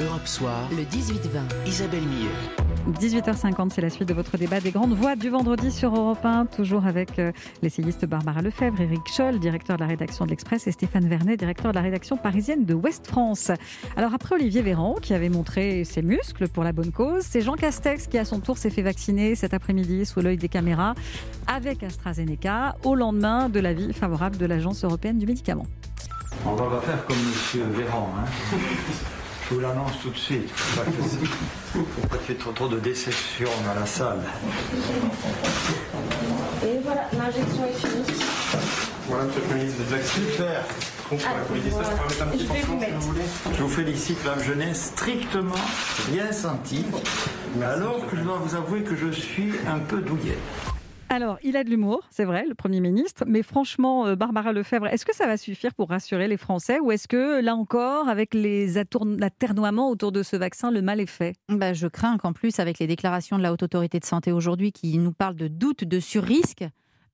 Europe Soir, le 18-20. Isabelle Millet. 18h50, c'est la suite de votre débat des grandes voix du vendredi sur Europe 1, toujours avec euh, l'essayiste Barbara Lefebvre, Éric Scholl, directeur de la rédaction de l'Express, et Stéphane Vernet, directeur de la rédaction parisienne de Ouest France. Alors après Olivier Véran, qui avait montré ses muscles pour la bonne cause, c'est Jean Castex qui à son tour s'est fait vacciner cet après-midi sous l'œil des caméras avec AstraZeneca au lendemain de l'avis favorable de l'Agence européenne du médicament. On va pas faire comme Monsieur Véran. Hein. Je vous l'annonce tout de suite. Faut pas qu'il y ait trop, trop de déception dans la salle. Et voilà, l'injection est finie. Voilà, monsieur le ministre, des vaccins. Super. Ça, je vous félicite, là, je n'ai strictement rien senti. Alors que je dois vous avouer que je suis un peu douillet. Alors, il a de l'humour, c'est vrai, le Premier ministre, mais franchement, euh, Barbara Lefebvre, est-ce que ça va suffire pour rassurer les Français ou est-ce que, là encore, avec les aternoiements autour de ce vaccin, le mal est fait? Bah, je crains qu'en plus, avec les déclarations de la Haute Autorité de Santé aujourd'hui qui nous parlent de doute, de surrisque,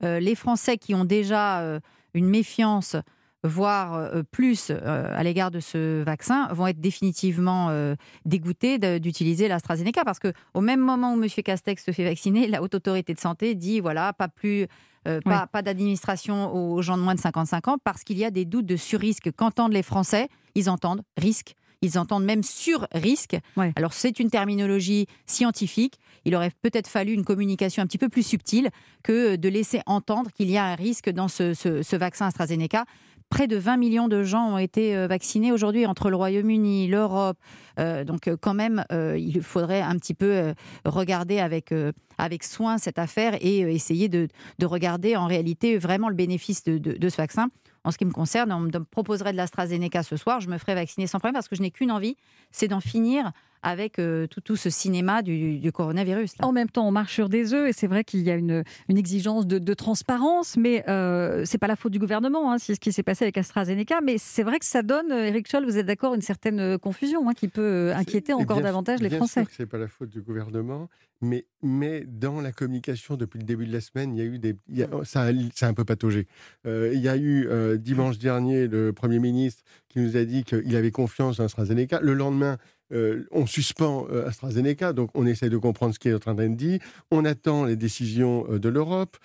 euh, les Français qui ont déjà euh, une méfiance, voire euh, plus euh, à l'égard de ce vaccin, vont être définitivement euh, dégoûtés d'utiliser l'AstraZeneca. Parce que au même moment où M. Castex se fait vacciner, la Haute Autorité de Santé dit voilà, pas plus. euh, pas, pas d'administration aux gens de moins de 55 ans parce qu'il y a des doutes de surrisque. Qu'entendent les Français? Ils entendent risque, ils entendent même sur-risque. Alors c'est une terminologie scientifique. Il aurait peut-être fallu une communication un petit peu plus subtile que de laisser entendre qu'il y a un risque dans ce, ce- ce vaccin AstraZeneca. Près de 20 millions de gens ont été euh, vaccinés aujourd'hui entre le Royaume-Uni, l'Europe. Euh, donc euh, quand même, il faudrait un petit peu regarder avec, avec soin cette affaire et euh, essayer de, de regarder en réalité vraiment le bénéfice de, de- de ce vaccin. En ce qui me concerne, on me proposerait de l'AstraZeneca ce soir, je me ferai vacciner sans problème parce que je n'ai qu'une envie, c'est d'en finir avec euh, tout, tout ce cinéma du, du coronavirus. là. En même temps, on marche sur des œufs et c'est vrai qu'il y a une, une exigence de, de transparence, mais euh, c'est pas la faute du gouvernement, hein, c'est ce qui s'est passé avec AstraZeneca. Mais c'est vrai que ça donne, euh, Eric Scholl, vous êtes d'accord, une certaine euh, confusion hein, qui peut euh, inquiéter encore bien- davantage les bien Français. sûr que c'est pas la faute du gouvernement, mais, mais dans la communication depuis le début de la semaine, il y a eu des, il y a- ça, a- ça a un peu pataugé. Euh, il y a eu euh, dimanche dernier le Premier ministre qui nous a dit qu'il avait confiance en AstraZeneca. Le lendemain, euh, on suspend euh, AstraZeneca, donc on essaie de comprendre ce qui est en train d'être dit. On attend les décisions euh, de l'Europe.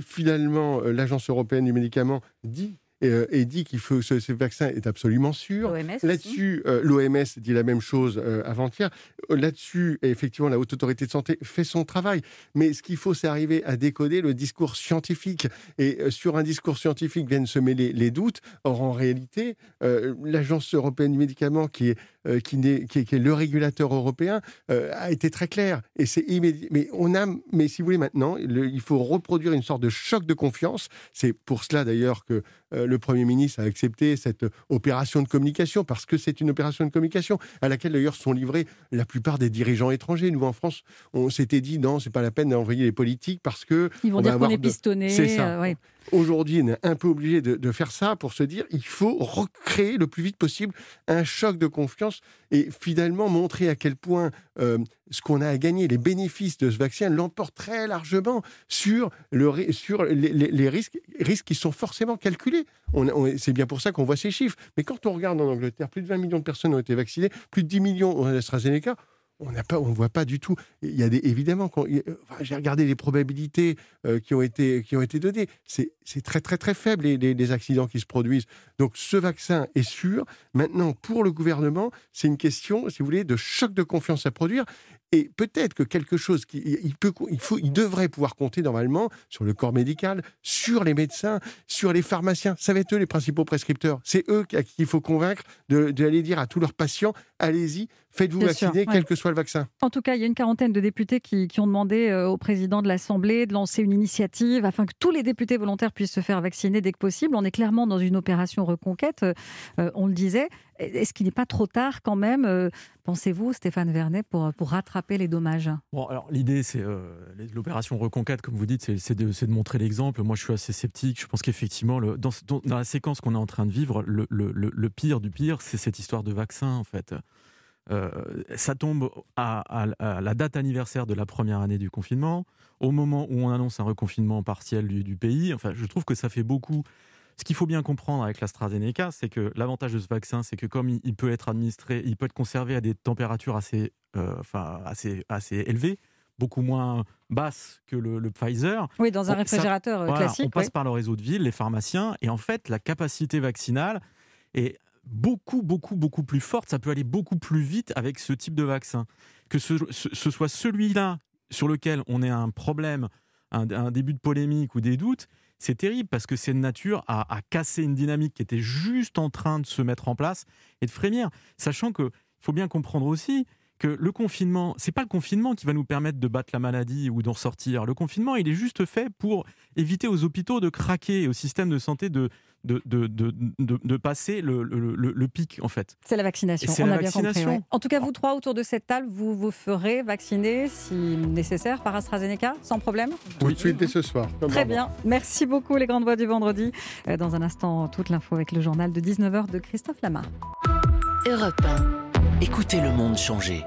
Finalement, l'Agence européenne du médicament dit euh, et dit qu'il faut ce, ce vaccin est absolument sûr. Là-dessus, euh, l'OMS dit la même chose euh, avant-hier. Là-dessus, effectivement, la Haute Autorité de Santé fait son travail. Mais ce qu'il faut, c'est arriver à décoder le discours scientifique. Et sur un discours scientifique viennent se mêler les doutes. Or, en réalité, l'Agence européenne du médicament, qui est, euh, qui, est, qui est le régulateur européen, euh, a été très clair. Et c'est immédiat. Mais on a, mais si vous voulez maintenant, le- il faut reproduire une sorte de choc de confiance. C'est pour cela d'ailleurs que euh, le Premier ministre a accepté cette opération de communication, parce que c'est une opération de communication à laquelle d'ailleurs sont livrés la plupart des dirigeants étrangers. Nous, en France, on s'était dit non, c'est pas la peine d'envoyer les politiques parce que Ils vont on dire qu'on est de- pistonné. C'est ça. ouais. Aujourd'hui, on est un peu obligé de, faire ça pour se dire il faut recréer le plus vite possible un choc de confiance et finalement montrer à quel point euh, ce qu'on a à gagner, les bénéfices de ce vaccin l'emportent très largement sur, le, sur les, risques, risques qui sont forcément calculés. On- c'est bien pour ça qu'on voit ces chiffres. Mais quand on regarde en Angleterre, plus de 20 millions de personnes ont été vaccinées, plus de 10 millions ont AstraZeneca. On n'a pas, on voit pas du tout. Il y a des, évidemment, quand- enfin, j'ai regardé les probabilités euh, qui ont été qui ont été données. C'est très très très faible les, les- les accidents qui se produisent. Donc ce vaccin est sûr. Maintenant, pour le gouvernement, c'est une question, si vous voulez, de choc de confiance à produire. Et peut-être que quelque chose qui, il peut, il faut, il devrait pouvoir compter normalement sur le corps médical, sur les médecins, sur les pharmaciens. Ça va être eux les principaux prescripteurs. C'est eux à qui il faut convaincre de- d'aller dire à tous leurs patients, allez-y, faites-vous sûr, vacciner, ouais. quel que soit le vaccin. En tout cas, il y a une quarantaine de députés qui, qui ont demandé euh, au président de l'Assemblée de lancer une initiative afin que tous les députés volontaires puissent se faire vacciner dès que possible. On est clairement dans une opération reconquête, euh, on le disait. Est-ce qu'il n'est pas trop tard quand même, euh, pensez-vous, Stéphane Vernet, pour, pour rattraper les dommages? Bon, alors l'idée, c'est euh, l'opération Reconquête, comme vous dites, c'est- de, montrer l'exemple. Moi, je suis assez sceptique. Je pense qu'effectivement, dans, la séquence qu'on est en train de vivre, le, le- le- le pire du pire, c'est cette histoire de vaccin, en fait. Euh, ça tombe à, à- à la date anniversaire de la première année du confinement, au moment où on annonce un reconfinement partiel du, du pays. Enfin, je trouve que ça fait beaucoup ce qu'il faut bien comprendre avec l'AstraZeneca, c'est que l'avantage de ce vaccin, c'est que comme il, peut être administré, il peut être conservé à des températures assez, euh, enfin, assez, assez élevées, beaucoup moins basses que le, Pfizer. Oui, dans un réfrigérateur euh, classique. On passe par le réseau de ville, les pharmaciens, et en fait, la capacité vaccinale est beaucoup, beaucoup, beaucoup plus forte. Ça peut aller beaucoup plus vite avec ce type de vaccin. Que ce, soit celui-là sur lequel on ait un problème, un, début de polémique ou des doutes, c'est terrible parce que c'est de nature à, à, casser une dynamique qui était juste en train de se mettre en place et de frémir. Sachant qu'il faut bien comprendre aussi que le confinement, c'est pas le confinement qui va nous permettre de battre la maladie ou d'en sortir. Le confinement, il est juste fait pour éviter aux hôpitaux de craquer, au système de santé de, de, de, de, de passer le, le, le, pic, en fait. C'est la vaccination, on a bien compris. En tout cas, vous trois autour de cette table, vous vous ferez vacciner, si nécessaire, par AstraZeneca, sans problème Tout de suite dès ce soir. Très bien. Merci beaucoup, les grandes voix du vendredi. Euh, dans un instant, toute l'info avec le journal de 19h de Christophe Lamar. Europe 1. Écoutez le monde changer.